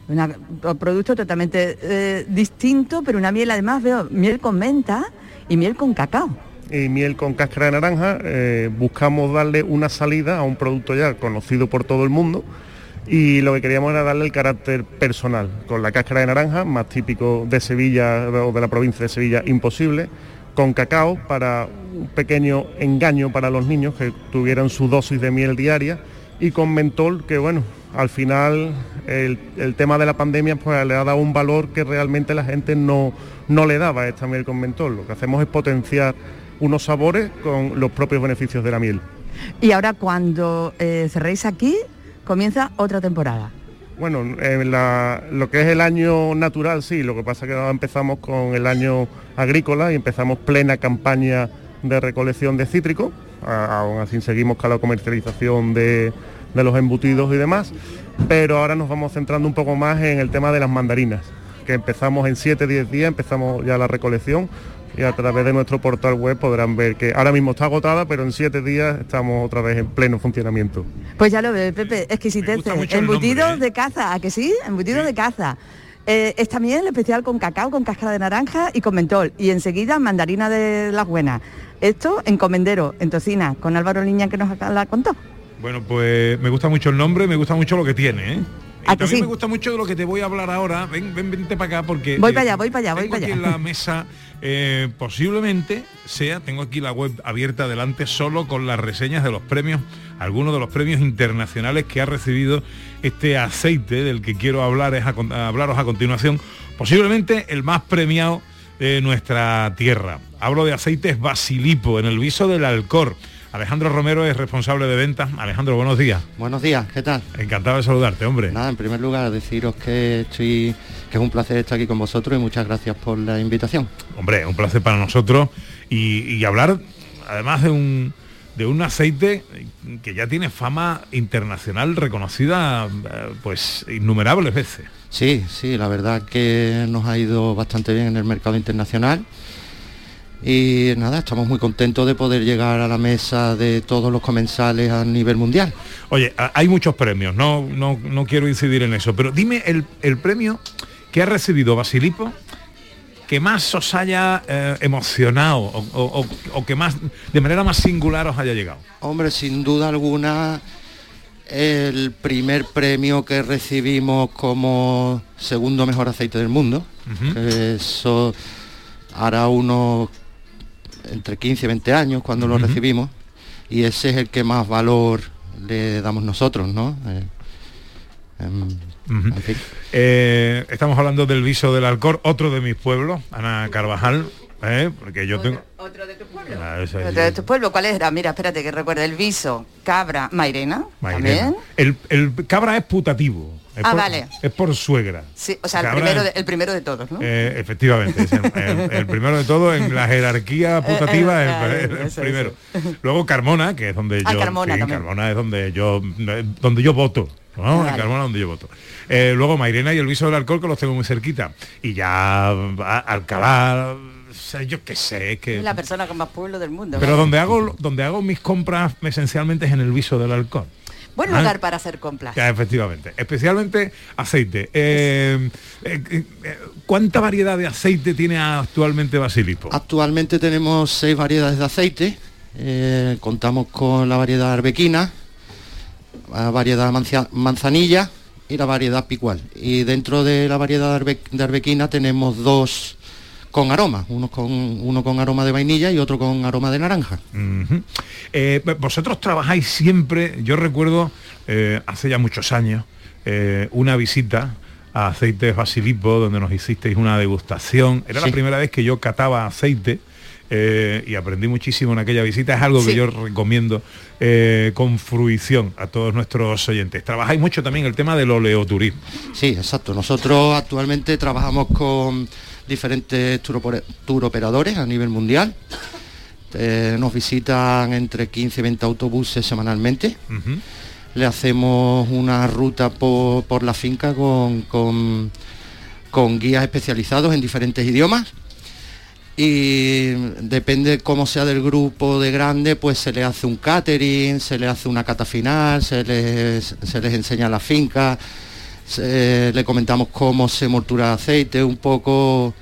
una- un producto totalmente eh, distinto, pero una miel además veo miel con menta y miel con cacao. y miel con cáscara de naranja, eh, buscamos darle una salida a un producto ya conocido por todo el mundo y lo que queríamos era darle el carácter personal, con la cáscara de naranja, más típico de Sevilla o de la provincia de Sevilla, imposible, con cacao para un pequeño engaño para los niños que tuvieran su dosis de miel diaria y con mentol que bueno, al final el, el tema de la pandemia pues le ha dado un valor que realmente la gente no, no le daba a esta miel con mentol. Lo que hacemos es potenciar unos sabores con los propios beneficios de la miel. Y ahora cuando eh, cerréis aquí, comienza otra temporada. Bueno, lo que es el año natural sí, lo que pasa es que ahora empezamos con el año agrícola y empezamos plena campaña de recolección de cítricos, aún así seguimos con la comercialización de, de los embutidos y demás, pero ahora nos vamos centrando un poco más en el tema de las mandarinas, que empezamos en 7-10 días, empezamos ya la recolección y a través de nuestro portal web podrán ver que ahora mismo está agotada, pero en 7 días estamos otra vez en pleno funcionamiento. Pues ya lo veo, Pepe, exquisitez. el Embutidos nombre, ¿eh? de caza, ¿a que sí? Embutidos de caza. Eh, esta miel especial con cacao, con cáscara de naranja y con mentol. Y enseguida mandarina de las buenas. Esto en Comendero, en Tocina, con Álvaro Liña que nos la contó. Bueno, pues me gusta mucho el nombre, me gusta mucho lo que tiene, ¿eh? ¿A que también sí? me gusta mucho de lo que te voy a hablar ahora. Ven, ven, vente para acá porque... Voy eh, para allá, voy para allá, voy para allá. la mesa, eh, posiblemente sea, tengo aquí la web abierta delante solo con las reseñas de los premios, algunos de los premios internacionales que ha recibido este aceite del que quiero hablar es a a hablaros a continuación, posiblemente el más premiado de nuestra tierra. Hablo de aceites Basilipo en el viso del Alcor. Alejandro Romero es responsable de ventas. Alejandro, buenos días. Buenos días, ¿qué tal? Encantado de saludarte, hombre. Nada, en primer lugar deciros que estoy que es un placer estar aquí con vosotros y muchas gracias por la invitación. Hombre, un placer para nosotros y, y hablar además de un de un aceite que ya tiene fama internacional reconocida eh, pues innumerables veces. Sí, sí, la verdad que nos ha ido bastante bien en el mercado internacional. Y nada, estamos muy contentos de poder llegar a la mesa de todos los comensales a nivel mundial. Oye, hay muchos premios, no, no, no quiero incidir en eso, pero dime el, el premio que ha recibido Basilipo que más os haya eh, emocionado o, o- que más de manera más singular os haya llegado. Hombre, sin duda alguna, el primer premio que recibimos como segundo mejor aceite del mundo. Eso hará unos entre 15 y 20 años cuando lo recibimos. Y ese es el que más valor le damos nosotros, ¿no? Eh, em, Ujú. en fin. Eh, estamos hablando del viso del Alcor, otro de mis pueblos, Ana Carvajal, ¿eh? porque yo tengo... Otro de tu pueblo. Ah, esa es- ¿De tu pueblo cuál era? Mira, espérate que recuerde. El viso, cabra, mairena, Mairena. también. El, el cabra es putativo. Es Ah, por- vale. Es por suegra. Sí, o sea, el primero, de, el primero de todos, ¿no? Eh, efectivamente, es el, el- el primero de todo en la jerarquía putativa Eh, es eh, el, primero. Luego Carmona, que es donde Ah, yo Carmona sí. Carmona es donde yo eh, donde yo voto. ¿no? En vale. Carmona donde yo voto. Eh, luego Mairena y el viso del alcohol que los tengo muy cerquita. Y ya a- Alcalá, o sea, yo qué sé, que Es la persona con más pueblo del mundo. pero ¿vale? donde hago donde hago mis compras esencialmente es en el viso del alcohol. Buen Ah. lugar para hacer compras. Ya, efectivamente. Especialmente aceite. Eh, eh, eh, ¿Cuánta variedad de aceite tiene actualmente Basilipo? Actualmente tenemos seis variedades de aceite. Eh, contamos con la variedad arbequina, la variedad manzanilla y la variedad picual. Y dentro de la variedad de, arbe- de arbequina tenemos dos con aroma, uno con, uno con aroma de vainilla y otro con aroma de naranja. Eh, vosotros trabajáis siempre, yo recuerdo eh, hace ya muchos años, eh, una visita a Aceites Basilipo, donde nos hicisteis una degustación. Era la primera vez que yo cataba aceite. eh, y aprendí muchísimo en aquella visita, es algo que yo recomiendo eh, con fruición a todos nuestros oyentes. Trabajáis mucho también el tema del oleoturismo. Sí, exacto. Nosotros actualmente trabajamos con diferentes turopore- turoperadores a nivel mundial. Eh, nos visitan entre 15 y 20 autobuses semanalmente. Le hacemos una ruta por, por la finca con, con- con guías especializados en diferentes idiomas. Y depende cómo sea del grupo de grande, pues se le hace un catering, se le hace una cata final, se les, se les enseña la finca, se- le comentamos cómo se mortura aceite, un poco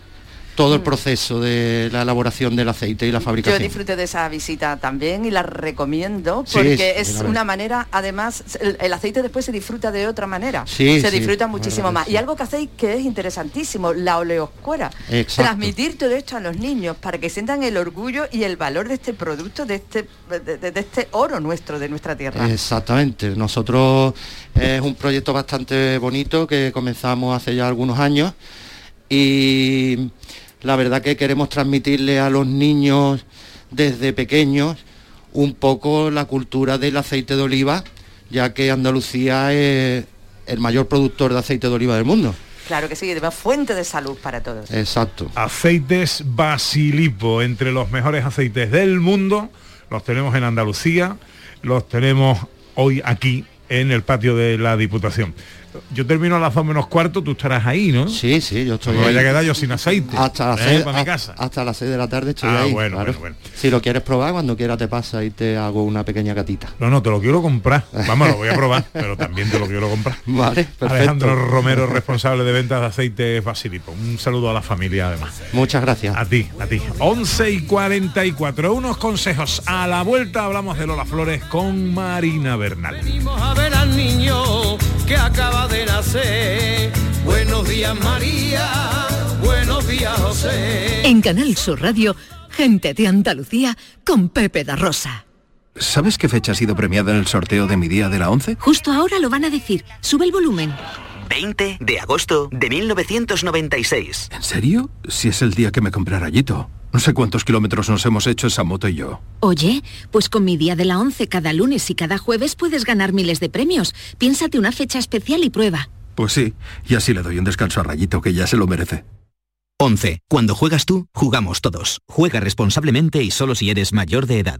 todo el proceso de la elaboración del aceite y la Yo fabricación. disfruté de esa visita también y la recomiendo porque sí, es una manera, además, el, el aceite después se disfruta de otra manera. Sí, se sí, disfruta muchísimo más. Y algo que hacéis que es interesantísimo, la oleoscuera. Exacto. Transmitir todo esto a los niños para que sientan el orgullo y el valor de este producto, de este, de, de- de este oro nuestro, de nuestra tierra. Exactamente. Nosotros es un proyecto bastante bonito que comenzamos hace ya algunos años y la verdad que queremos transmitirle a los niños desde pequeños un poco la cultura del aceite de oliva, ya que Andalucía es el mayor productor de aceite de oliva del mundo. Claro que sí, además fuente de salud para todos. Exacto. Aceites Basilipo, entre los mejores aceites del mundo. Los tenemos en Andalucía, los tenemos hoy aquí en el patio de la Diputación. Yo termino a las dos menos cuarto, tú estarás ahí, ¿no? Sí, sí, yo estoy No me vaya a quedar yo sin aceite. Hasta las, ¿eh? seis, mi casa. hasta las 6 de la tarde estoy Ah, ahí. bueno, claro. bueno, bueno. Si lo quieres probar, cuando quiera te pasa y te hago una pequeña catita. No, no, te lo quiero comprar. Vamos, lo voy a probar, pero también te lo quiero comprar. Vale, perfecto. Alejandro Romero, responsable de ventas de aceites Basilipo. Un saludo a la familia además. Muchas gracias. A ti, a ti. 11 y 44. Unos consejos. A la vuelta hablamos de Lola Flores con Marina Bernal. Venimos a ver al niño que acaba de nacer. Buenos días María, buenos días José. En Canal Sur Radio, gente de Andalucía con Pepe da Rosa. ¿Sabes qué fecha ha sido premiada en el sorteo de mi día de la 11? Justo ahora lo van a decir. Sube el volumen. 20 de agosto de 1996. ¿En serio? Si es el día que me compré rayito. No sé cuántos kilómetros nos hemos hecho esa moto y yo. Oye, pues con mi día de la 11 cada lunes y cada jueves puedes ganar miles de premios. Piénsate una fecha especial y prueba. Pues sí, y así le doy un descanso a Rayito que ya se lo merece. 11. Cuando juegas tú, jugamos todos. Juega responsablemente y solo si eres mayor de edad.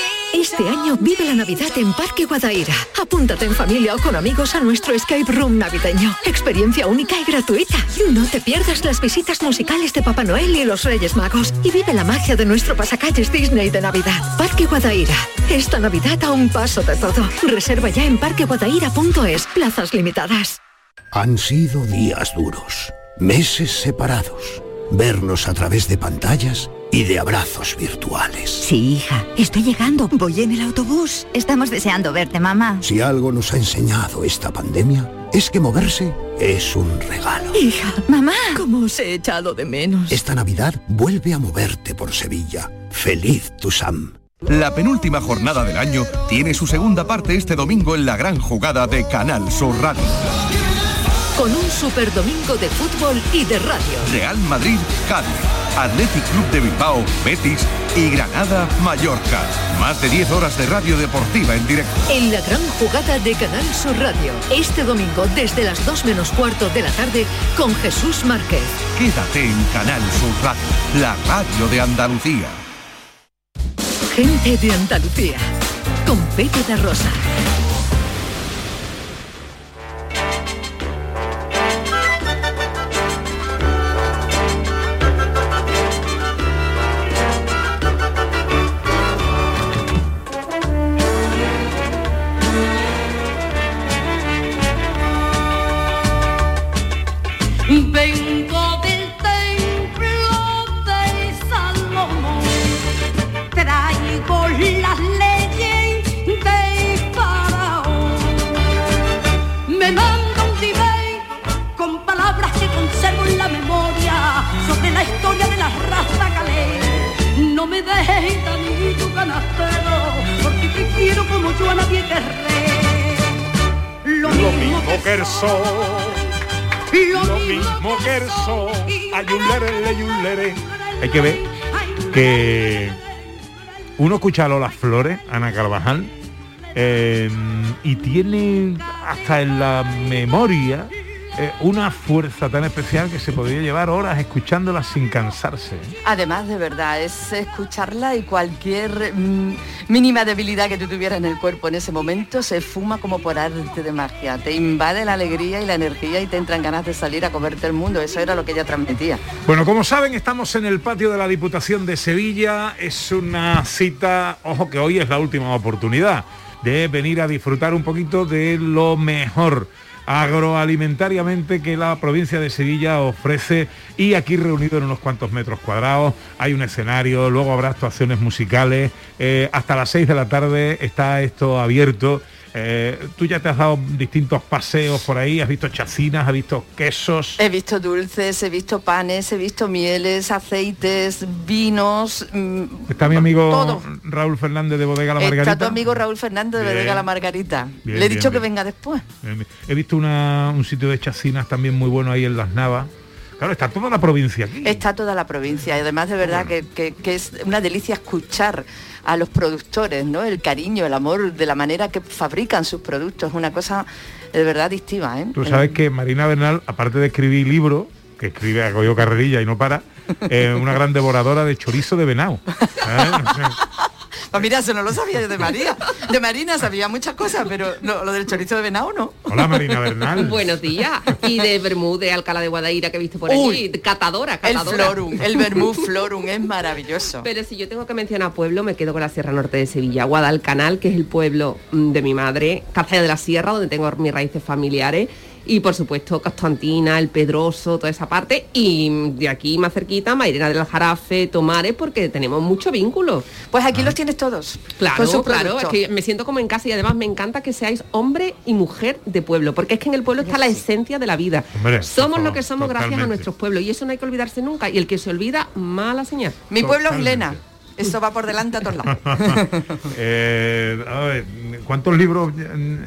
Este año vive la Navidad en Parque Guadaira. Apúntate en familia o con amigos a nuestro escape room navideño. Experiencia única y gratuita. No te pierdas las visitas musicales de Papá Noel y los Reyes Magos. Y vive la magia de nuestro pasacalles Disney de Navidad. Parque Guadaira. Esta Navidad a un paso de todo. Reserva ya en parqueguadaira.es. Plazas limitadas. Han sido días duros, meses separados, vernos a través de pantallas y de abrazos virtuales. Sí, hija, estoy llegando. Voy en el autobús. Estamos deseando verte, mamá. Si algo nos ha enseñado esta pandemia, es que moverse es un regalo. Hija, mamá. ¿Cómo os he echado de menos? Esta Navidad vuelve a moverte por Sevilla. Feliz tu Sam. La penúltima jornada del año tiene su segunda parte este domingo en la gran jugada de Canal Sur Radio. Con un super domingo de fútbol y de radio. Real Madrid, Cádiz, Athletic Club de Bilbao, Betis y Granada, Mallorca. Más de 10 horas de radio deportiva en directo. En la gran jugada de Canal Sur Radio. Este domingo desde las 2 menos cuarto de la tarde con Jesús Márquez. Quédate en Canal Sur Radio, la radio de Andalucía. Gente de Andalucía. Con Pepe de Rosa. Sol. Lo mismo que el sol. Ayulere. Hay que ver que uno escucha a Lola Flores, Ana Carvajal, eh, y tiene hasta en la memoria eh, una fuerza tan especial que se podría llevar horas escuchándola sin cansarse. Además, de verdad, es escucharla y cualquier mm, mínima debilidad que tú tuvieras en el cuerpo en ese momento se fuma como por arte de magia. Te invade la alegría y la energía y te entran ganas de salir a comerte el mundo. Eso era lo que ella transmitía. Bueno, como saben, estamos en el patio de la Diputación de Sevilla. Es una cita, ojo que hoy es la última oportunidad de venir a disfrutar un poquito de lo mejor agroalimentariamente que la provincia de Sevilla ofrece y aquí reunido en unos cuantos metros cuadrados. Hay un escenario, luego habrá actuaciones musicales, eh, hasta las 6 de la tarde está esto abierto eh, tú ya te has dado distintos paseos por ahí, has visto chacinas, has visto quesos. He visto dulces, he visto panes, he visto mieles, aceites, vinos. Mm, Está mi amigo Raúl Fernández de Bodega La Margarita. Está tu amigo Raúl Fernández de Bodega La Margarita. Le he dicho que venga después. He visto un sitio de chacinas también muy bueno ahí en Las Navas. Claro, está toda la provincia aquí. Está toda la provincia y además de verdad que, que es una delicia escuchar a los productores, ¿no? El cariño, el amor de la manera que fabrican sus productos, es una cosa de verdad adictiva. ¿eh? Tú sabes que Marina Bernal, aparte de escribir libros, que escribe a Goyo Carrerilla y no para, es una gran devoradora de chorizo de venado. ¿eh? Pues mira, eso no lo sabía yo de María. De Marina sabía muchas cosas, pero no, lo del chorizo de venado no. Hola Marina Bernal. Buenos días. Y de Bermú de Alcalá de Guadaira que he visto por allí. Catadora, catadora. El florum, el Bermú florum es maravilloso. Pero si yo tengo que mencionar pueblo, me quedo con la Sierra Norte de Sevilla. Guadalcanal, que es el pueblo mm, de mi madre. Cazalla de la Sierra, donde tengo mis raíces familiares y por supuesto Castantina, El Pedroso, toda esa parte y de aquí más cerquita Mairena del Jarafe, Tomares, porque tenemos mucho vínculo. Pues aquí los tienes todos. Claro, claro, es que me siento como en casa y además me encanta que seáis hombre y mujer de pueblo, porque es que en el pueblo está la esencia de la vida. somos lo que somos gracias a nuestros pueblos y eso no hay que olvidarse nunca y el que se olvida, mala señal. Mi pueblo es Lena. Eso va por delante a todos lados. Eh, ¿Cuántos libros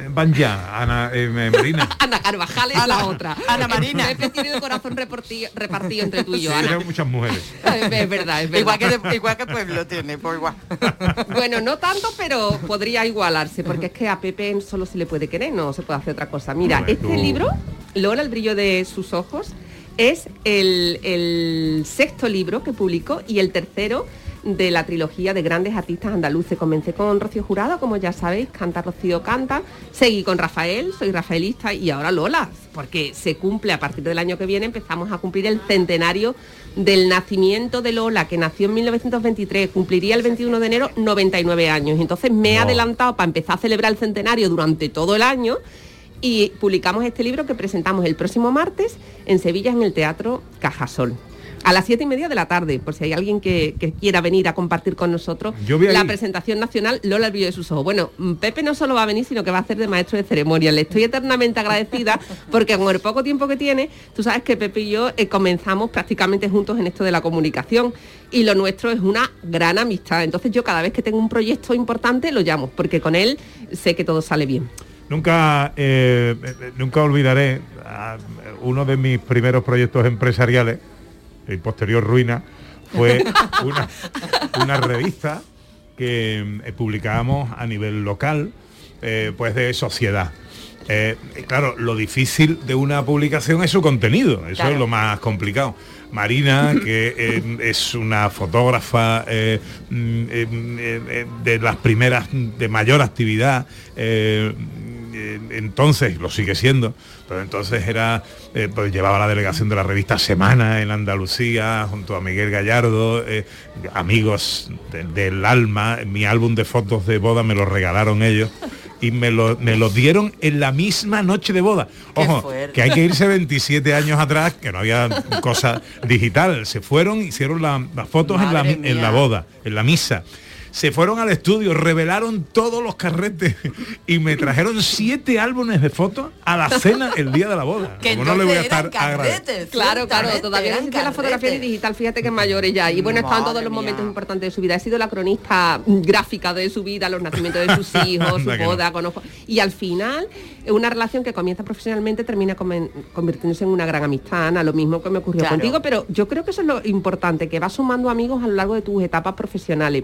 van ya, Ana eh, Marina? Ana Carvajal es la otra. Ana Marina. Pepe tiene el corazón repartido, entre tú y yo, Ana. muchas mujeres. Es verdad, es verdad. Igual que, igual que Pueblo tiene, pues igual. Bueno, no tanto, pero podría igualarse, porque es que a Pepe solo se le puede querer, no se puede hacer otra cosa. Mira, este libro, Lola, el brillo de sus ojos, es el, el sexto libro que publicó y el tercero de la trilogía de grandes artistas andaluces. Comencé con Rocío Jurado, como ya sabéis, canta Rocío canta, seguí con Rafael, soy rafaelista y ahora Lola, porque se cumple a partir del año que viene, empezamos a cumplir el centenario del nacimiento de Lola, que nació en 1923, cumpliría el 21 de enero 99 años. Entonces me he adelantado para empezar a celebrar el centenario durante todo el año y publicamos este libro que presentamos el próximo martes en Sevilla en el Teatro Cajasol a las siete y media de la tarde, por si hay alguien que, quiera venir a compartir con nosotros la presentación nacional Lola el brillo de sus ojos. Bueno, mm, Pepe no solo va a venir, sino que va a hacer de maestro de ceremonia. Le estoy eternamente agradecida porque con el poco tiempo que tiene, tú sabes que Pepe y yo eh, comenzamos prácticamente juntos en esto de la comunicación y lo nuestro es una gran amistad. Entonces yo cada vez que tengo un proyecto importante lo llamo, porque con él sé que todo sale bien. Nunca, eh, eh, nunca olvidaré uno de mis primeros proyectos empresariales y posterior ruina, fue una, revista que eh, publicábamos a nivel local, eh, pues de sociedad. Eh, claro, lo difícil de una publicación es su contenido, eso es lo más complicado. Marina, que es una fotógrafa mm, de las primeras, de mayor actividad, entonces, lo sigue siendo, pero entonces era, eh, pues llevaba la delegación de la revista Semana en Andalucía, junto a Miguel Gallardo, eh, amigos del alma, mi álbum de fotos de boda me lo regalaron ellos. Y me lo, me lo dieron en la misma noche de boda. Ojo, que hay que irse 27 años atrás, que no había cosa digital. Se fueron, hicieron las fotos en la, en la boda, en la misa se fueron al estudio, revelaron todos los carretes y me trajeron siete álbumes de fotos a la cena el día de la boda. Que Como no le voy a entonces eran estar carretes, Claro, claro, todavía no la fotografía digital, fíjate que es mayores ya. Y bueno, estaban todos los mía. momentos importantes de su vida. He sido la cronista gráfica de su vida, los nacimientos de sus hijos, su que no. boda, conozco. Y al final, es una relación que comienza profesionalmente termina convirtiéndose en una gran amistad, Ana, lo mismo que me ocurrió Claro. contigo, pero yo creo que eso es lo importante, que vas sumando amigos a lo largo de tus etapas profesionales.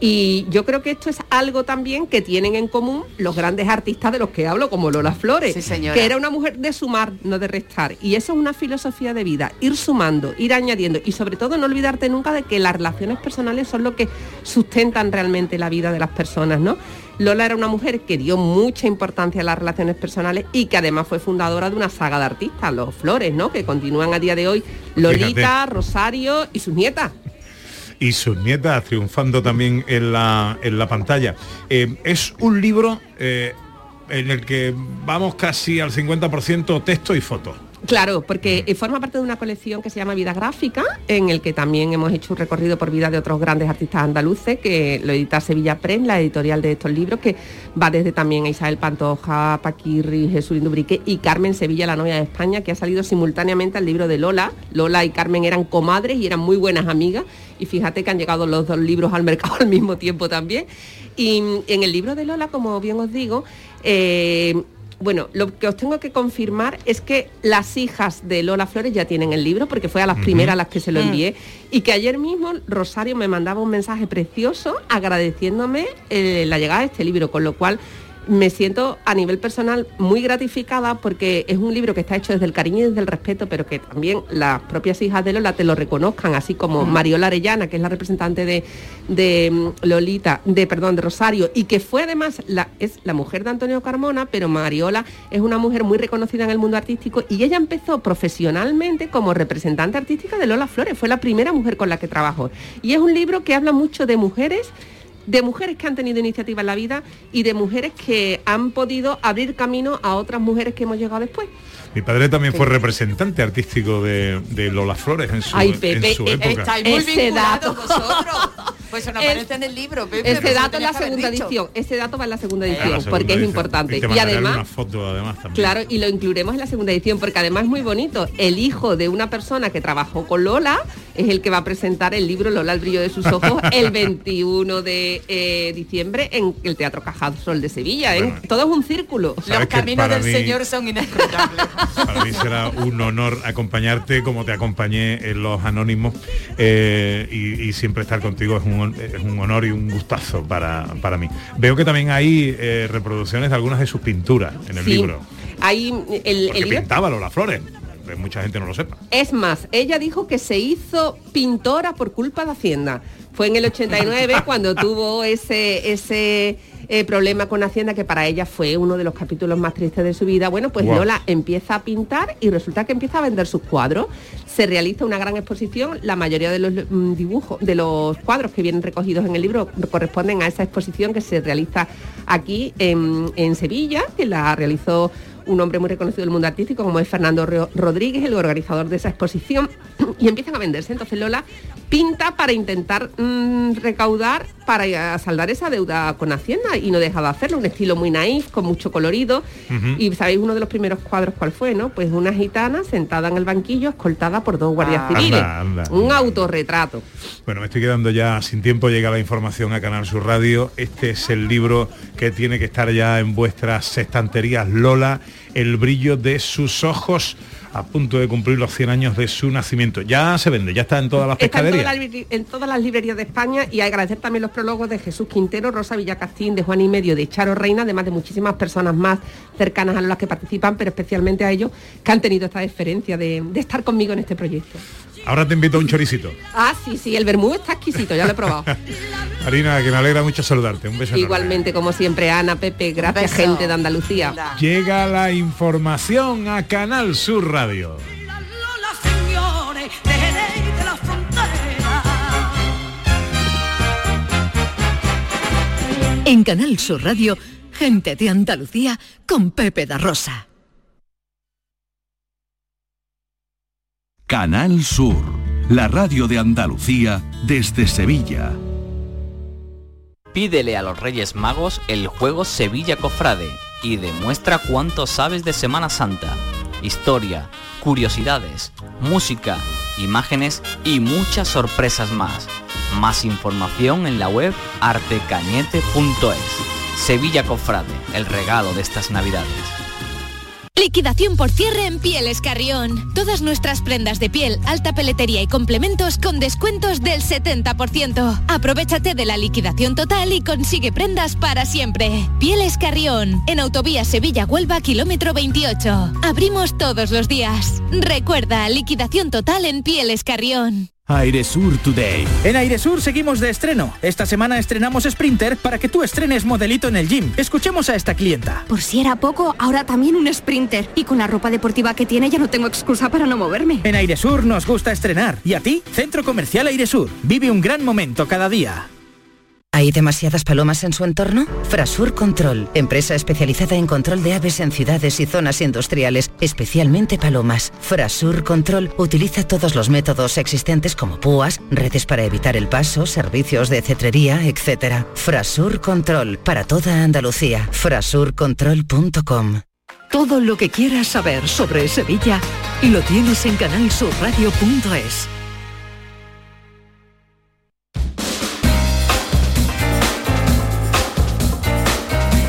Y yo creo que esto es algo también que tienen en común los grandes artistas de los que hablo, como Lola Flores, Sí, que era una mujer de sumar, no de restar. Y eso es una filosofía de vida, ir sumando, ir añadiendo y sobre todo no olvidarte nunca de que las relaciones personales son lo que sustentan realmente la vida de las personas, ¿no? Lola era una mujer que dio mucha importancia a las relaciones personales y que además fue fundadora de una saga de artistas, los Flores, ¿no? Que continúan a día de hoy Lolita, Fíjate. Rosario y sus nietas. Y sus nietas triunfando también en la, en la pantalla. Eh, es un libro eh, en el que vamos casi al 50% texto y foto. Claro, porque forma parte de una colección que se llama Vida Gráfica, en el que también hemos hecho un recorrido por vida de otros grandes artistas andaluces, que lo edita Sevilla Press, la editorial de estos libros, que va desde también a Isabel Pantoja, Paquirri, Jesús Indubrique y Carmen Sevilla, la novia de España, que ha salido simultáneamente al libro de Lola. Lola y Carmen eran comadres y eran muy buenas amigas, y fíjate que han llegado los dos libros al mercado al mismo tiempo también. Y en el libro de Lola, como bien os digo, eh, bueno, lo que os tengo que confirmar es que las hijas de Lola Flores ya tienen el libro, porque fue a las primeras a las que se lo Mm. envié, y que ayer mismo Rosario me mandaba un mensaje precioso agradeciéndome eh, la llegada de este libro, con lo cual me siento a nivel personal muy gratificada porque es un libro que está hecho desde el cariño y desde el respeto, pero que también las propias hijas de Lola te lo reconozcan, así como Mariola Arellana, que es la representante de, de mm, Lolita, de perdón, de Rosario, y que fue además la, es la mujer de Antonio Carmona, pero Mariola es una mujer muy reconocida en el mundo artístico y ella empezó profesionalmente como representante artística de Lola Flores, fue la primera mujer con la que trabajó. Y es un libro que habla mucho de mujeres de mujeres que han tenido iniciativa en la vida y de mujeres que han podido abrir camino a otras mujeres que hemos llegado después. Mi padre también fue representante artístico de, de Lola Flores en su, Ay, en Pepe, su eh, época. Estáis muy Ese vinculados dato. vosotros. Pues eso no aparece en el libro, Pepe. Ese dato en la segunda edición. Ese dato va en la segunda Ah, edición la segunda porque es importante. Y, te Y mandaré además, una foto además también. Claro, y lo incluiremos en la segunda edición, porque además es muy bonito. El hijo de una persona que trabajó con Lola es el que va a presentar el libro Lola, el brillo de sus ojos, el 21 de eh, diciembre en el Teatro Cajasol de Sevilla. ¿eh? Todo es un círculo. Que Caminos del mí- Señor son inescrutables. Para mí será un honor acompañarte como te acompañé en los anónimos eh, y, y siempre estar contigo es un, es un honor y un gustazo para, para mí. Veo que también hay eh, reproducciones de algunas de sus pinturas en el Sí. libro. Ahí el, el pintaba Lola Flores, mucha gente no lo sepa. Es más, ella dijo que se hizo pintora por culpa de Hacienda. Fue en el 89 cuando tuvo ese, ese eh, problema con Hacienda que para ella fue uno de los capítulos más tristes de su vida. Bueno, pues. Lola empieza a pintar y resulta que empieza a vender sus cuadros. Se realiza una gran exposición. La mayoría de los mm, dibujos, de los cuadros que vienen recogidos en el libro corresponden a esa exposición que se realiza aquí en, en Sevilla, que la realizó un hombre muy reconocido del mundo artístico como es Fernando Ro- Rodríguez, el organizador de esa exposición, y empiezan a venderse. Entonces Lola pinta para intentar mm, recaudar para eh, saldar esa deuda con Hacienda y no deja de hacerlo, un estilo muy naif, con mucho colorido. Y sabéis uno de los primeros cuadros cuál fue, ¿no? Pues una gitana sentada en el banquillo, escoltada por dos guardias Ah. civiles. Anda, anda. Un autorretrato. Bueno, me estoy quedando ya sin tiempo, llega la información a Canal Sur Radio. Este es el libro que tiene que estar ya en vuestras estanterías. Lola, el brillo de sus ojos, a punto de cumplir los 100 años de su nacimiento. Ya se vende, ya está en todas las Está en todas, las, libri- en todas las librerías de España y agradecer también los prólogos de Jesús Quintero, Rosa Villacastín, de Juan y Medio, de Charo Reina, además de muchísimas personas más cercanas a las que participan, pero especialmente a ellos que han tenido esta diferencia de, de estar conmigo en este proyecto. Ahora te invito a un choricito. Ah, sí, sí, el vermú está exquisito, ya lo he probado. Marina, que me alegra mucho saludarte. Un beso enorme. Igualmente, como siempre, Ana, Pepe, gracias gente de Andalucía. Llega la información a Canal Sur Radio. señores de Jerez de la frontera. En Canal Sur Radio, gente de Andalucía con Pepe da Rosa. Canal Sur, la radio de Andalucía desde Sevilla. Pídele a los Reyes Magos el juego Sevilla Cofrade y demuestra cuánto sabes de Semana Santa. Historia, curiosidades, música, imágenes y muchas sorpresas más. Más información en la web artecañete.es. Sevilla Cofrade, el regalo de estas navidades. Liquidación por cierre en Pieles Carrión. Todas nuestras prendas de piel, alta peletería y complementos con descuentos del 70%. Aprovechate de la liquidación total y consigue prendas para siempre. Pieles Carrión, en Autovía Sevilla-Huelva, kilómetro 28. Abrimos todos los días. Recuerda, liquidación total en Pieles Carrión. Airesur Today. En Airesur seguimos de estreno. Esta semana estrenamos Sprinter para que tú estrenes modelito en el gym. Escuchemos a esta clienta. Por si era poco, ahora también un Sprinter. Y con la ropa deportiva que tiene ya no tengo excusa para no moverme. En Airesur nos gusta estrenar. ¿Y a ti? Centro Comercial Airesur. Vive un gran momento cada día. ¿Hay demasiadas palomas en su entorno? Frasur Control, empresa especializada en control de aves en ciudades y zonas industriales, especialmente palomas. Frasur Control utiliza todos los métodos existentes como púas, redes para evitar el paso, servicios de cetrería, etc. Frasur Control, para toda Andalucía. Frasurcontrol.com Todo lo que quieras saber sobre Sevilla lo tienes en canalsurradio.es.